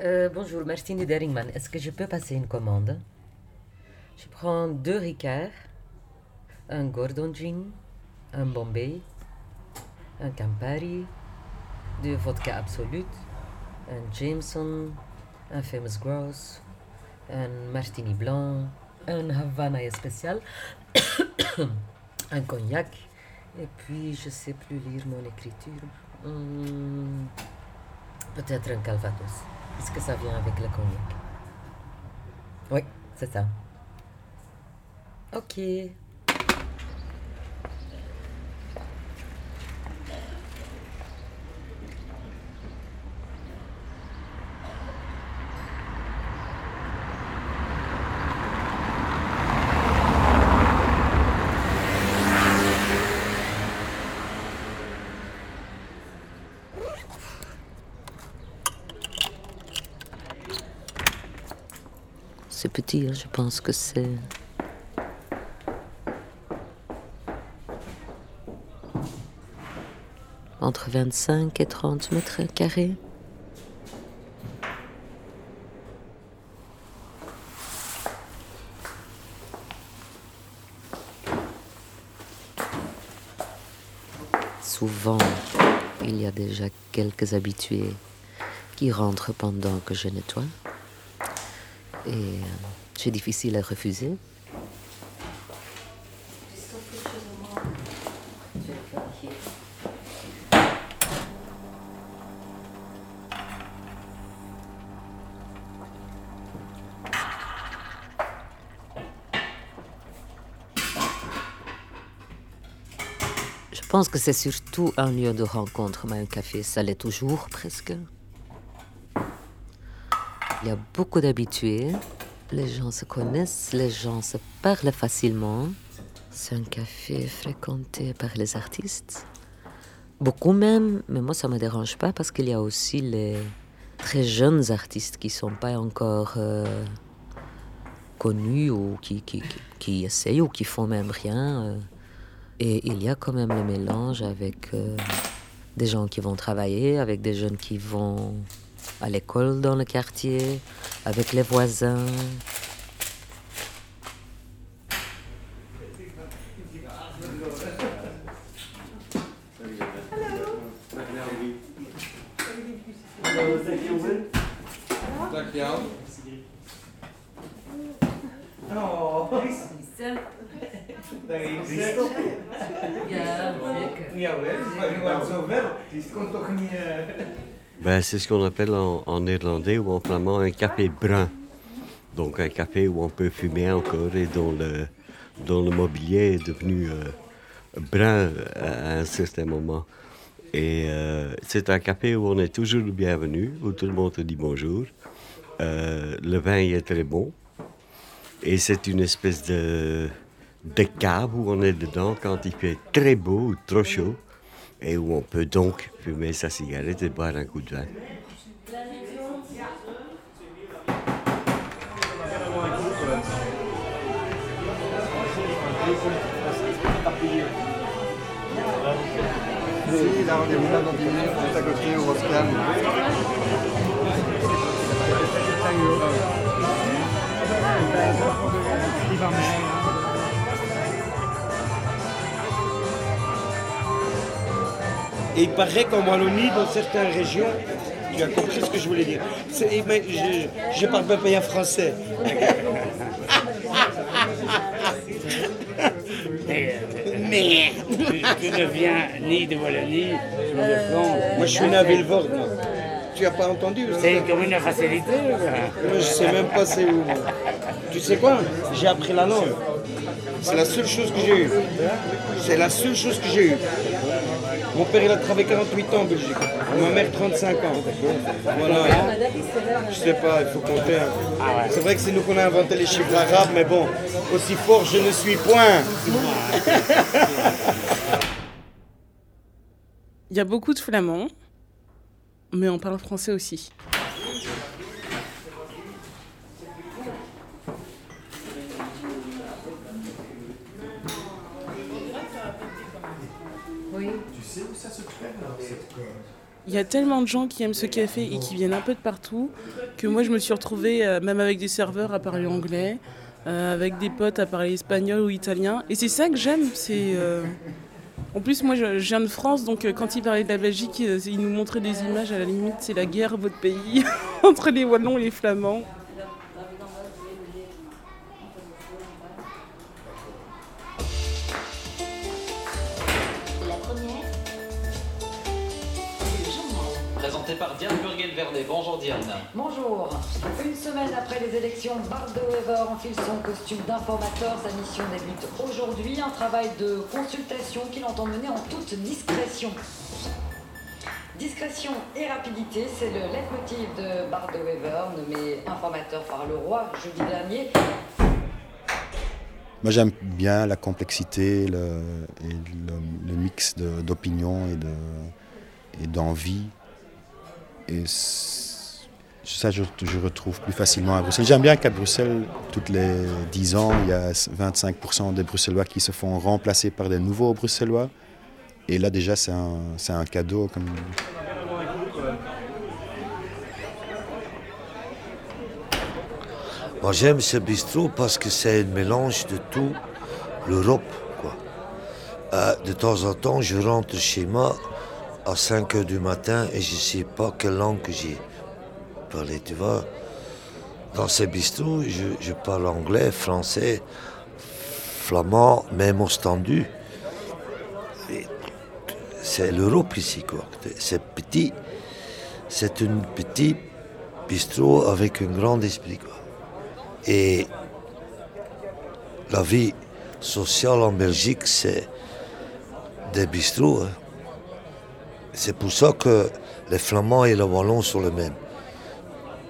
Euh, bonjour, Martine Deringman. Est-ce que je peux passer une commande? Je prends deux Ricard, un Gordon Gin, un Bombay, un Campari, deux vodka Absolute, un Jameson, un Famous Gross, un Martini Blanc, un Havana spécial, un cognac, et puis je sais plus lire mon écriture. Hmm, Peut-être un Calvados. Est-ce que ça vient avec le cognac Oui, c'est ça. Ok. C'est petit, hein, je pense que c'est. Entre 25 et 30 mètres carrés. Souvent, il y a déjà quelques habitués qui rentrent pendant que je nettoie. Et euh, c'est difficile à refuser. Je pense que c'est surtout un lieu de rencontre, mais un café, ça l'est toujours presque. Y a beaucoup d'habitués. Les gens se connaissent, les gens se parlent facilement. C'est un café fréquenté par les artistes. Beaucoup même, mais moi ça ne me dérange pas parce qu'il y a aussi les très jeunes artistes qui ne sont pas encore euh, connus ou qui essayent ou qui font même rien. euh. Et il y a quand même le mélange avec euh, des gens qui vont travailler, avec des jeunes qui vont à l'école dans le quartier, avec les voisins. C'est ce qu'on appelle en, néerlandais ou en flamand un café brun. Donc un café où on peut fumer encore et dont le, dont le mobilier est devenu euh, brun à un certain moment. Et euh, c'est un café où on est toujours le bienvenu, où tout le monde te dit bonjour. Euh, le vin y est très bon. Et c'est une espèce de, de cave où on est dedans quand il fait très beau ou trop chaud et où on peut donc fumer sa cigarette et boire un coup de vin. Ici, là, on est là dans 10 minutes, juste à côté au Roscan. Et il paraît qu'en Wallonie, dans certaines régions, tu as compris ce que je voulais dire. Mais je ne parle pas bien français. Mais tu, tu ne viens ni de Wallonie, ni de Flandre. Moi, je suis né à Villevorde. moi. Tu n'as pas entendu C'est comme une facilité. Moi, je sais même pas c'est où. Tu sais quoi? J'ai appris la langue. C'est la seule chose que j'ai eue. C'est la seule chose que j'ai eue. Mon père, il a travaillé 48 ans en Belgique. Ma mère, 35 ans. Voilà. Je sais pas, il faut compter. hein. C'est vrai que c'est nous qu'on a inventé les chiffres arabes, mais bon, aussi fort je ne suis point. Il y a beaucoup de flamands, mais on parle français aussi. Oui. Sais où ça se il y a tellement de gens qui aiment ce café et qui viennent un peu de partout que moi je me suis retrouvée, euh, même avec des serveurs, à parler anglais, euh, avec des potes à parler espagnol ou italien. Et c'est ça que j'aime. C'est euh, En plus, moi je, je viens de France, donc euh, quand ils parlaient de la Belgique, ils nous montraient des images à la limite, c'est la guerre, votre pays, entre les Wallons et les Flamands. Bonjour Diane. Bonjour. Une semaine après les élections, Bardo Weber enfile son costume d'informateur. Sa mission débute aujourd'hui. Un travail de consultation qu'il entend mener en toute discrétion. Discrétion et rapidité, c'est le leitmotiv de Bardo Weber, nommé informateur par le roi jeudi dernier. Moi, j'aime bien la complexité le, et le, le mix de- d'opinions et de- et d'envie. Et ça, je, retrouve plus facilement à Bruxelles. J'aime bien qu'à Bruxelles, toutes les 10 ans, il y a 25% des Bruxellois qui se font remplacer par des nouveaux Bruxellois. Et là, déjà, c'est un, cadeau. J'aime ce bistrot parce que c'est un mélange de tout l'Europe. Euh, de temps en temps, je rentre chez moi à 5 heures du matin et je ne sais pas quelle langue j'ai parlé. Tu vois, dans ce bistrot, je, parle anglais, français, flamand, même ostendu. C'est l'Europe ici. quoi. C'est petit. C'est un petit bistrot avec un grand esprit. Quoi. Et la vie sociale en Belgique, c'est des bistrots. hein. C'est pour ça que les Flamands et les Wallons sont les mêmes.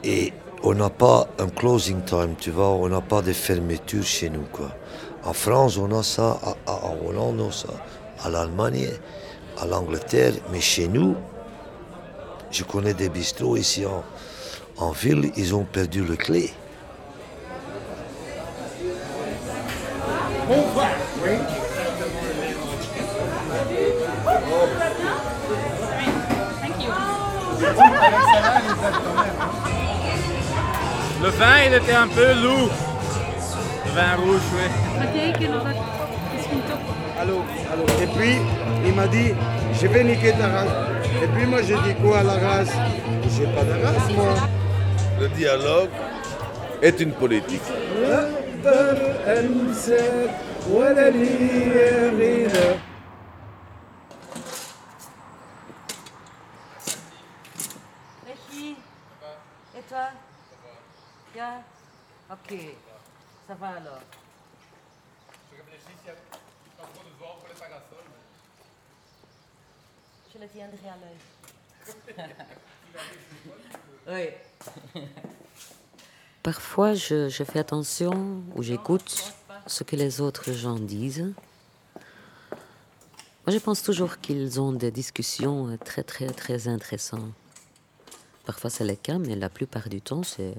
Et on n'a pas un closing time, tu vois, on n'a pas de fermeture chez nous. Quoi. En France, on a ça, en Hollande, on a ça, à l'Allemagne, à l'Angleterre, mais chez nous, je connais des bistrots ici en, en ville, ils ont perdu le clé. Le vin, il était un peu lourd. Le vin rouge, oui. Allô, allô. Et puis, il m'a dit, je vais niquer ta race. Et puis moi, j'ai dit quoi à la race? J'ai pas de race, moi. Le dialogue est une politique. Becky Et toi Bien Ok, ça va alors. Je le tiendrai à l'œil. oui. Parfois, je, je fais attention ou j'écoute ce que les autres gens disent. Moi, je pense toujours qu'ils ont des discussions très, très, très intéressantes. Parfois, c'est le cas, mais la plupart du temps, c'est...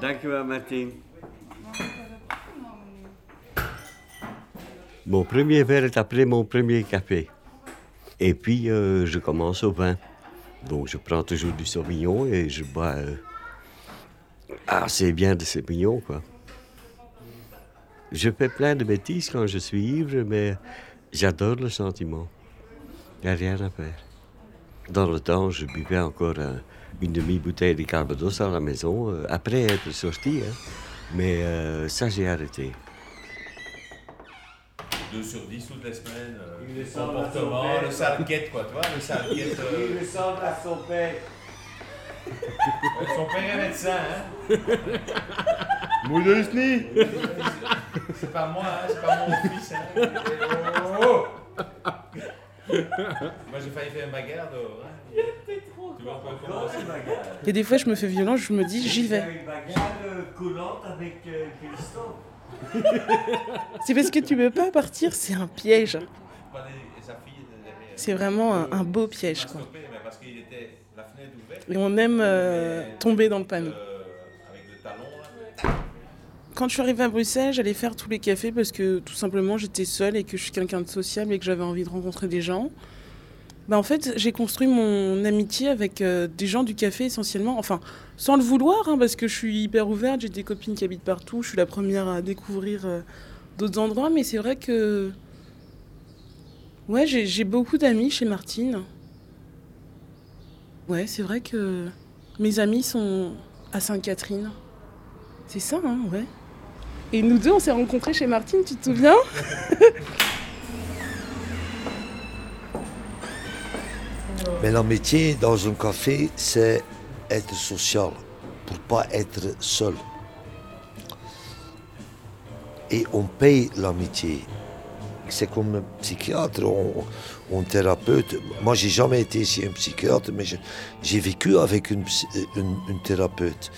Dankjewel, Martin. Mon premier verre est après mon premier café. Et puis, euh, je commence au vin. Donc, je prends toujours du Sauvignon et je bois euh, assez bien de Sauvignon, quoi. Je fais plein de bêtises quand je suis ivre, mais j'adore le sentiment. Il n'y a rien à faire. Dans le temps, je buvais encore un- une demi-bouteille de Calvados à la maison, euh, après être sorti. hein. Mais euh, ça, j'ai arrêté. 2 sur 10 toutes les semaines. euh, Il le le sent à son comportement, père. le sale guette, quoi, tu vois, le sale guette. euh, Il ressemble à son père. euh, son père est médecin, hein. Moeders C'est pas moi, hein, c'est pas mon fils. Hein. Oh Moi j'ai failli faire une bagarre dehors. Hein. Tu vois. Et des fois, je me fais violence, je me dis, j'y vais. une bagarre coulante avec euh, Christophe. C'est parce que tu veux pas partir, c'est un piège. Derrière. C'est vraiment un, un beau piège. Quoi. Et on aime euh, tomber dans le panneau. euh, avec le talon là. Quand je suis arrivée à Bruxelles, j'allais faire tous les cafés parce que tout simplement j'étais seule et que je suis quelqu'un de sociable et que j'avais envie de rencontrer des gens. Bah, en fait, j'ai construit mon amitié avec euh, des gens du café essentiellement, enfin, sans le vouloir, hein, parce que je suis hyper ouverte, j'ai des copines qui habitent partout, je suis la première à découvrir euh, d'autres endroits, mais c'est vrai que. Ouais, j'ai beaucoup d'amis chez Martine. Ouais, c'est vrai que mes amis sont à Sainte-Catherine. C'est ça, hein, ouais. Et nous deux, on s'est rencontrés chez Martine, tu te souviens Mais l'amitié dans un café, c'est être social, pour pas être seul. Et on paye l'amitié. C'est comme un psychiatre ou un thérapeute. Moi, j'ai jamais été chez un psychiatre, mais j'ai vécu avec une, thérapeute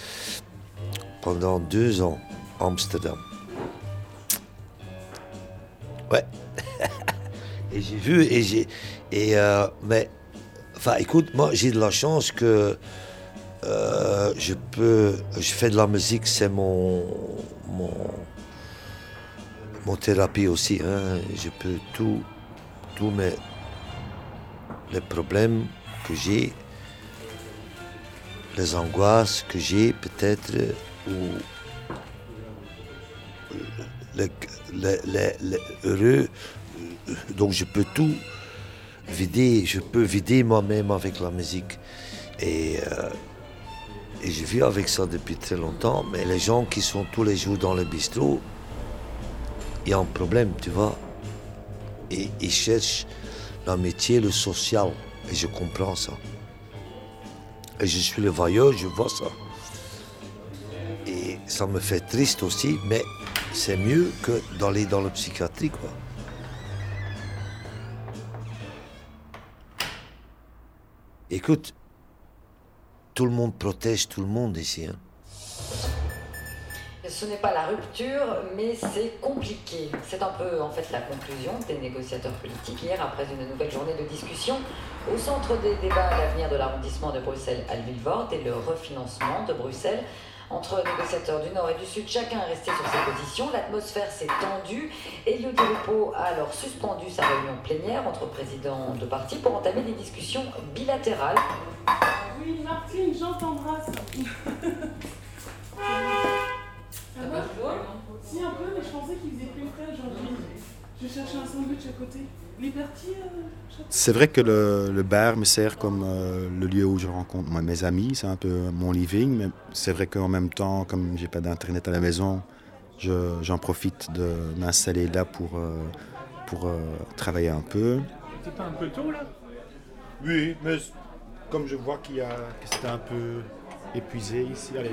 pendant deux ans Amsterdam. Ouais. et j'ai vu, et j'ai. Et euh, mais Enfin, écoute, moi, j'ai de la chance que euh, je peux. Je fais de la musique, c'est mon, mon. mon thérapie aussi. Hein. Je peux tout. tous mes. les problèmes que j'ai, les angoisses que j'ai, peut-être, ou. Les, les, les heureux. Donc, je peux tout vider, je peux vider moi-même avec la musique. Et, euh, et je vis avec ça depuis très longtemps, mais les gens qui sont tous les jours dans le bistrot, il y a un problème, tu vois. Et ils cherchent l'amitié, le social. Et je comprends ça. Et je suis le vailleur, je vois ça. Et ça me fait triste aussi, mais c'est mieux que d'aller dans le psychiatrie, quoi. Écoute, tout le monde protège tout le monde ici. Hein. Ce n'est pas la rupture, mais c'est compliqué. C'est un peu en fait la conclusion des négociateurs politiques hier après une nouvelle journée de discussion au centre des débats l'avenir de l'arrondissement de Bruxelles à et le refinancement de Bruxelles. Entre négociateurs du Nord et du Sud, chacun est resté sur ses positions. L'atmosphère s'est tendue. Elio Di Rupo a alors suspendu sa réunion plénière entre présidents de partis pour entamer des discussions bilatérales. Oui, Martine, Jean t'embrasse. Ça va Si, un peu, mais je pensais qu'il faisait plus frais aujourd'hui. Je cherchais un sandwich à côté. Euh, c'est vrai que le, bar me sert comme euh, le lieu où je rencontre mes amis, c'est un peu mon living, mais c'est vrai qu'en même temps, comme j'ai pas d'internet à la maison, j'en profite de m'installer là pour, euh, pour travailler un peu. C'est pas un peu tôt là? Oui, mais comme je vois qu'il y a, que c'était un peu épuisé ici, allez,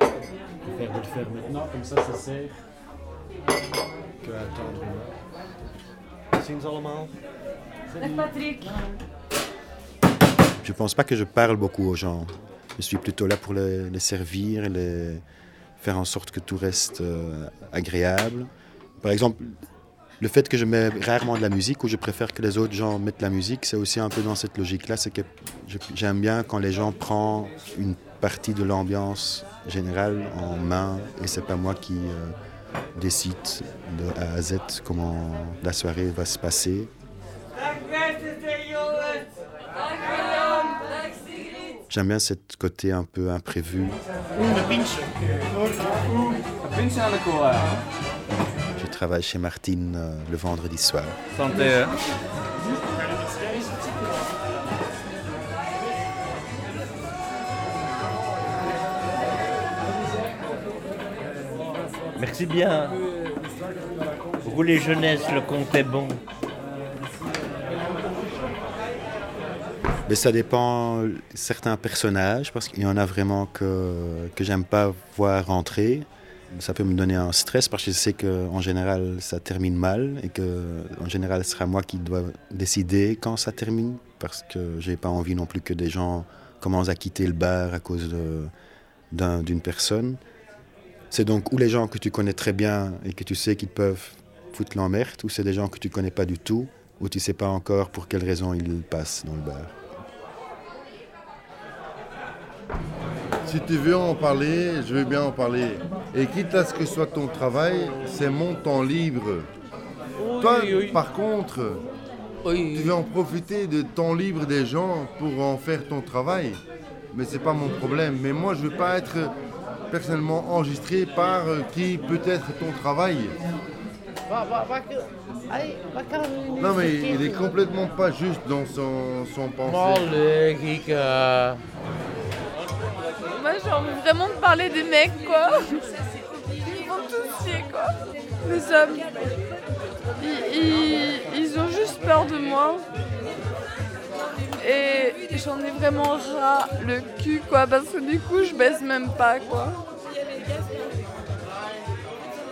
je préfère de le faire maintenant, comme ça ça sert. Patrick. Je pense pas que je parle beaucoup aux gens. Je suis plutôt là pour les, servir et les faire en sorte que tout reste euh, agréable. Par exemple, le fait que je mets rarement de la musique ou je préfère que les autres gens mettent la musique, c'est aussi un peu dans cette logique-là. C'est que j'aime bien quand les gens prennent une partie de l'ambiance générale en main et c'est pas moi qui euh, décide de A à Z comment la soirée va se passer. J'aime bien ce côté un peu imprévu. Je travaille chez Martine euh, le vendredi soir. Santé. Merci bien. Rouler jeunesse, le compte est bon. Mais ça dépend certains personnages, parce qu'il y en a vraiment que, que j'aime pas voir rentrer. Ça peut me donner un stress parce que je sais qu'en général ça termine mal et que en général ce sera moi qui dois décider quand ça termine parce que j'ai pas envie non plus que des gens commencent à quitter le bar à cause d'une personne. C'est donc ou les gens que tu connais très bien et que tu sais qu'ils peuvent foutre l'emmerde, ou c'est des gens que tu connais pas du tout, ou tu sais pas encore pour quelle raison ils passent dans le bar. Si tu veux en parler, je veux bien en parler. Et quitte à ce que ce soit ton travail, c'est mon temps libre. Toi, par contre, tu veux en profiter de temps libre des gens pour en faire ton travail. Mais c'est pas mon problème. Mais moi, je veux pas être personnellement enregistré par euh, qui peut être ton travail. Non mais il est complètement pas juste dans son, son pensée. Moi j'ai envie vraiment de parler des mecs quoi. Ils vont tous chier quoi. Les hommes. Ils, ils ont juste peur de moi. Et j'en ai vraiment ras le cul quoi parce que du coup je baisse même pas quoi.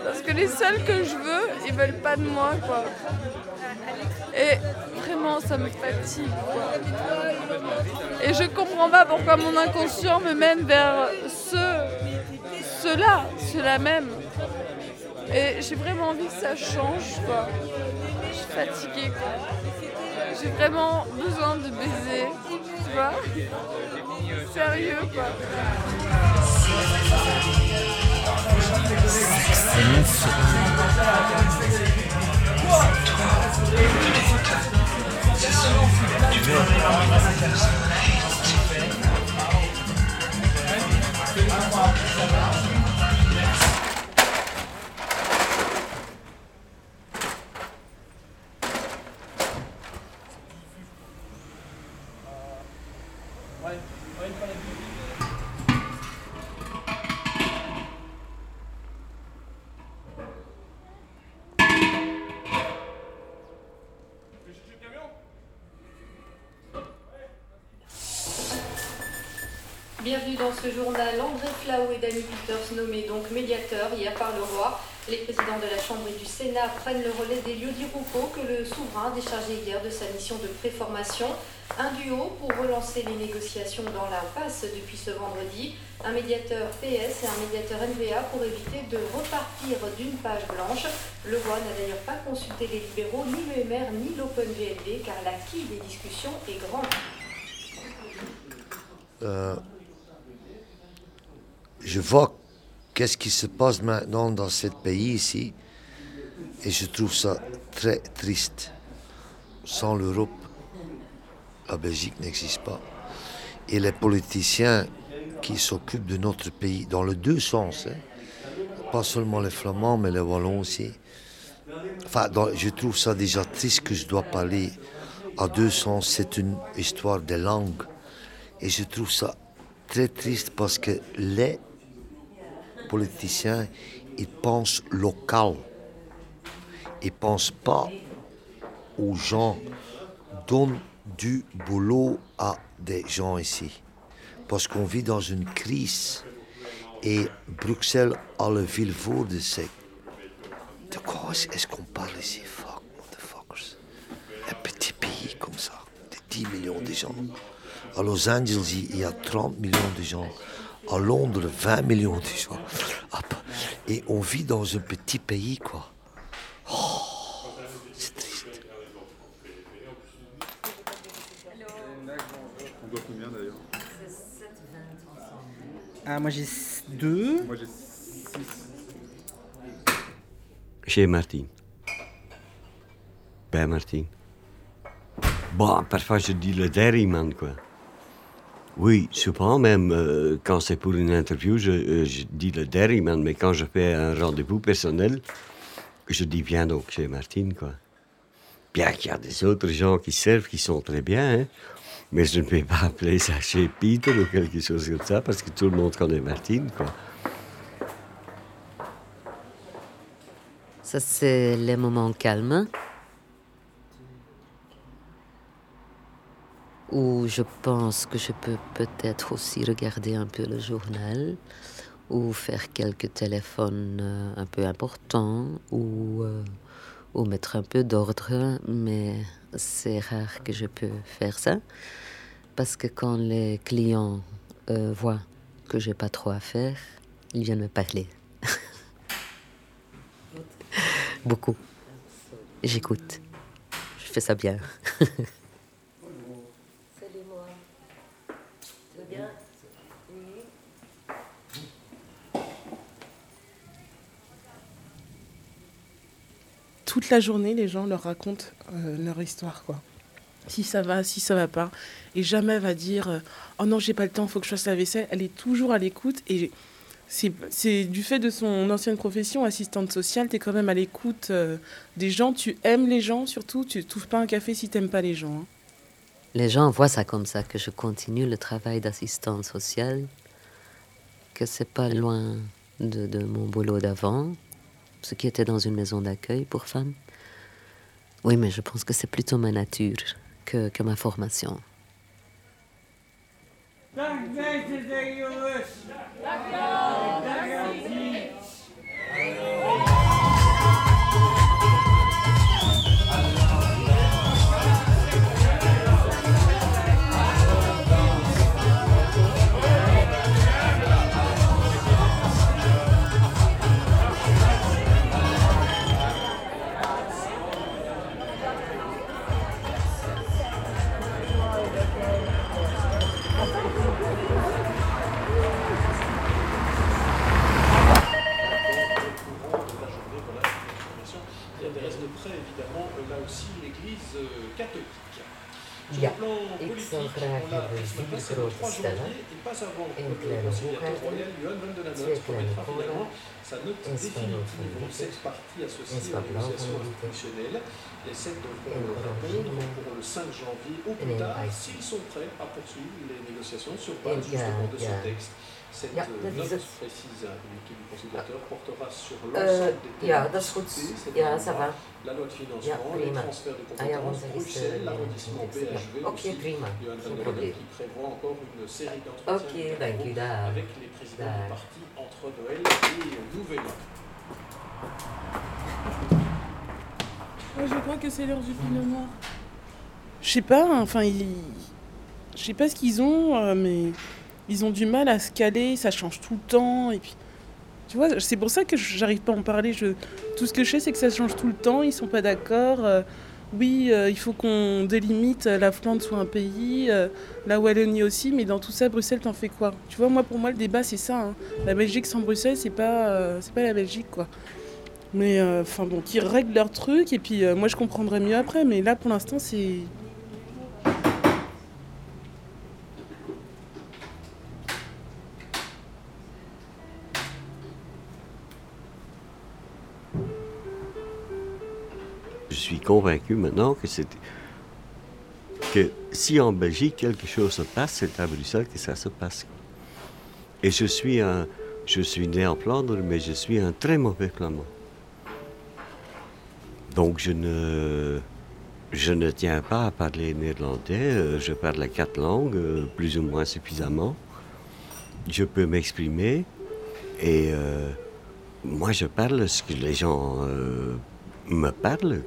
Parce que les seuls que je veux, ils veulent pas de moi quoi. Et vraiment ça me fatigue quoi. Et je comprends pas pourquoi mon inconscient me mène vers ceux, ceux-là, ceux-là même. Et j'ai vraiment envie que ça change quoi. Je suis fatiguée quoi. J'ai vraiment besoin de baiser, tu vois Sérieux quoi. Bienvenue dans ce journal. André Flau et Danny Peters nommés donc médiateurs hier par le roi. Les présidents de la Chambre et du Sénat prennent le relais des lieux d'Iruko que le souverain déchargé hier de sa mission de préformation. Un duo pour relancer les négociations dans l'impasse depuis ce vendredi. Un médiateur PS et un médiateur NVA pour éviter de repartir d'une page blanche. Le roi n'a d'ailleurs pas consulté les libéraux, ni le MR, ni l'OpenVLD, car l'acquis des discussions est grand. Euh, je vois qu'est-ce qui se passe maintenant dans ce pays ici et je trouve ça très triste. Sans l'Europe, la Belgique n'existe pas. Et les politiciens qui s'occupent de notre pays, dans les deux sens, hein, pas seulement les Flamands, mais les Wallons aussi. Enfin, je trouve ça déjà triste que je dois parler à deux sens. C'est une histoire de langue. Et je trouve ça très triste parce que les politiciens, ils pensent local. Ils ne pensent pas aux gens. Donnent du boulot à des gens ici. Parce qu'on vit dans une crise. Et Bruxelles a le ville de ces... De quoi est-ce qu'on parle ici? Fuck, motherfuckers. Un petit pays comme ça, de 10 millions de gens. À Los Angeles, il y a 30 millions de gens à Londres 20 millions de gens. Et on vit dans un petit pays, quoi. Oh, c'est triste. On doit combien d'ailleurs? Ah, moi j'ai deux. Moi j'ai six. Chez Martine. Bij Martine. Bon, parfois je dis le dairyman, quoi. Oui, souvent même, euh, quand c'est pour une interview, je, euh, dis le dairyman, mais quand je fais un rendez-vous personnel, je dis viens donc chez Martine, quoi. Bien qu'il y a des autres gens qui servent qui sont très bien, hein, mais je ne vais pas appeler ça chez Peter ou quelque chose comme ça, parce que tout le monde connaît Martine, quoi. Ça, c'est les moments calmes. Où je pense que je peux peut-être aussi regarder un peu le journal ou faire quelques téléphones euh, un peu importants ou, euh, ou mettre un peu d'ordre, mais c'est rare que je peux faire ça parce que quand les clients euh, voient que j'ai pas trop à faire, ils viennent me parler. Beaucoup. J'écoute. Je fais ça bien. Toute la journée, les gens leur racontent euh, leur histoire, quoi. Si ça va, si ça va pas. Et jamais va dire euh, Oh non, j'ai pas le temps, faut que je fasse la vaisselle. Elle est toujours à l'écoute. Et c'est du fait de son ancienne profession, assistante sociale, tu es quand même à l'écoute euh, des gens. Tu aimes les gens surtout. Tu ne trouves pas un café si t'aimes pas les gens. Hein. Les gens voient ça comme ça, que je continue le travail d'assistante sociale, que c'est pas loin de, mon boulot d'avant, ce qui était dans une maison d'accueil pour femmes. Oui, mais je pense que c'est plutôt ma nature que, ma formation. définitivement cette partie associée aux négociations institutionnelles, et celles dont on répond een spanning een spa blauw van de een orangine en een ijs. En ja, ja. Cette ja, note précise de l'équipe du conciliateur portera sur Uh, l'ensemble des ça va. la loi de financement, les prima. transferts de Ah compétences, Bruxelles, l'arrondissement. BHV aussi, prima. Johan van der qui prévoit encore une série d'entretiens avec les présidents des partis entre Noël et Nouvel An. Ouais, je crois que c'est l'heure du pinot noir. Je sais pas, hein, enfin, ils... je sais pas ce qu'ils ont, euh, mais ils ont du mal à se caler, ça change tout le temps, et puis. Tu vois, c'est pour ça que j'arrive pas à en parler. Tout ce que je sais, c'est que ça change tout le temps, ils sont pas d'accord. euh, oui, euh, il faut qu'on délimite, la Flandre soit un pays, la Wallonie aussi, mais dans tout ça, Bruxelles, t'en fais quoi? Tu vois, moi, pour moi, le débat, c'est ça. hein. La Belgique sans Bruxelles, c'est pas, pas la Belgique, quoi. Mais enfin bon, qu'ils règlent leur truc et puis moi je comprendrai mieux après. Mais là pour l'instant c'est. Convaincu maintenant que que si en Belgique quelque chose se passe, c'est à Bruxelles que ça se passe. Et je suis un, je suis né en Flandre, mais je suis un très mauvais flamand. Donc je ne, je ne tiens pas à parler néerlandais. euh, Je parle quatre langues, euh, plus ou moins suffisamment. Je peux m'exprimer et euh, moi je parle ce que les gens me parlent.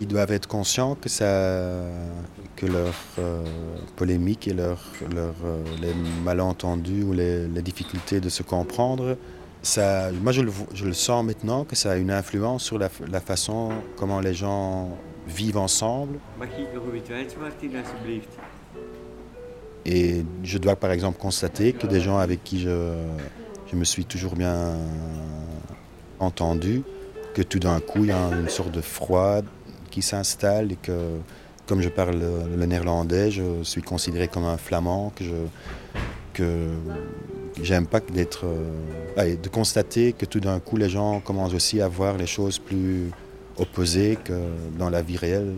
Ils doivent être conscients que, ça, que leur euh, polémique et leur, leur, euh, les malentendus ou les, les difficultés de se comprendre, ça, moi je le, vo- je le sens maintenant que ça a une influence sur la, la façon comment les gens vivent ensemble. Et je dois par exemple constater que des gens avec qui je, je me suis toujours bien entendu, que tout d'un coup il y a une sorte de froid qui s'installe et que comme je parle le, néerlandais, je suis considéré comme un flamand, que je que j'aime pas d'être euh, de constater que tout d'un coup les gens commencent aussi à voir les choses plus opposées que dans la vie réelle.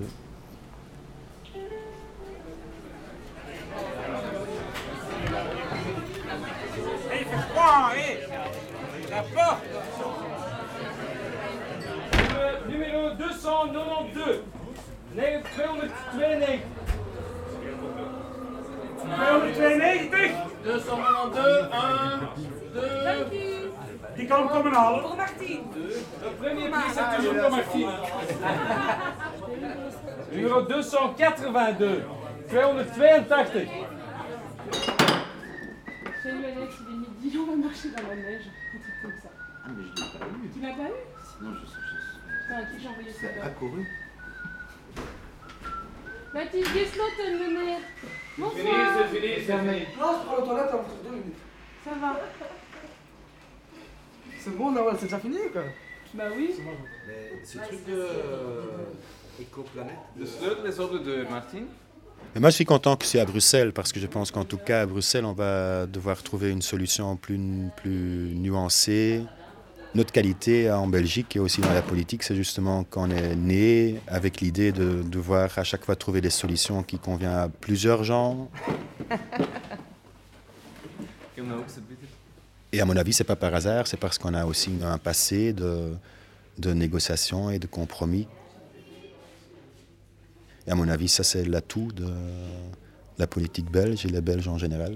292. 292. 292, 1, 2. Die kan komen halen. Voor Martien. Le premier prix, c'est toujours pour Martien. Numéro 282. 282. Chez lui, Alex, il est midi, on va marcher dans la neige. Un truc comme ça. Ah, mais je l'ai pas eu. Tu l'as pas eu Non, je sais. Putain, à qui j'ai envoyé ça C'est accouru. Baptiste Gesloten, meneer. Fini, c'est fini, c'est fini. Non, je prends la toilette entre deux minutes. Ça va. C'est bon, Nawal, c'est déjà fini quoi? Bah oui. Mais ce truc de éco-planète. De sleutel is op de deur, Martin. Mais moi, je suis content que c'est à Bruxelles, parce que je pense qu'en tout cas, à Bruxelles, on va devoir trouver une solution plus, plus nuancée. Notre qualité en Belgique et aussi dans la politique, c'est justement qu'on est né avec l'idée de devoir à chaque fois trouver des solutions qui conviennent à plusieurs gens. Et à mon avis, c'est pas par hasard, c'est parce qu'on a aussi un passé de, de négociations et de compromis. Et à mon avis, ça c'est l'atout de la politique belge et les Belges en général.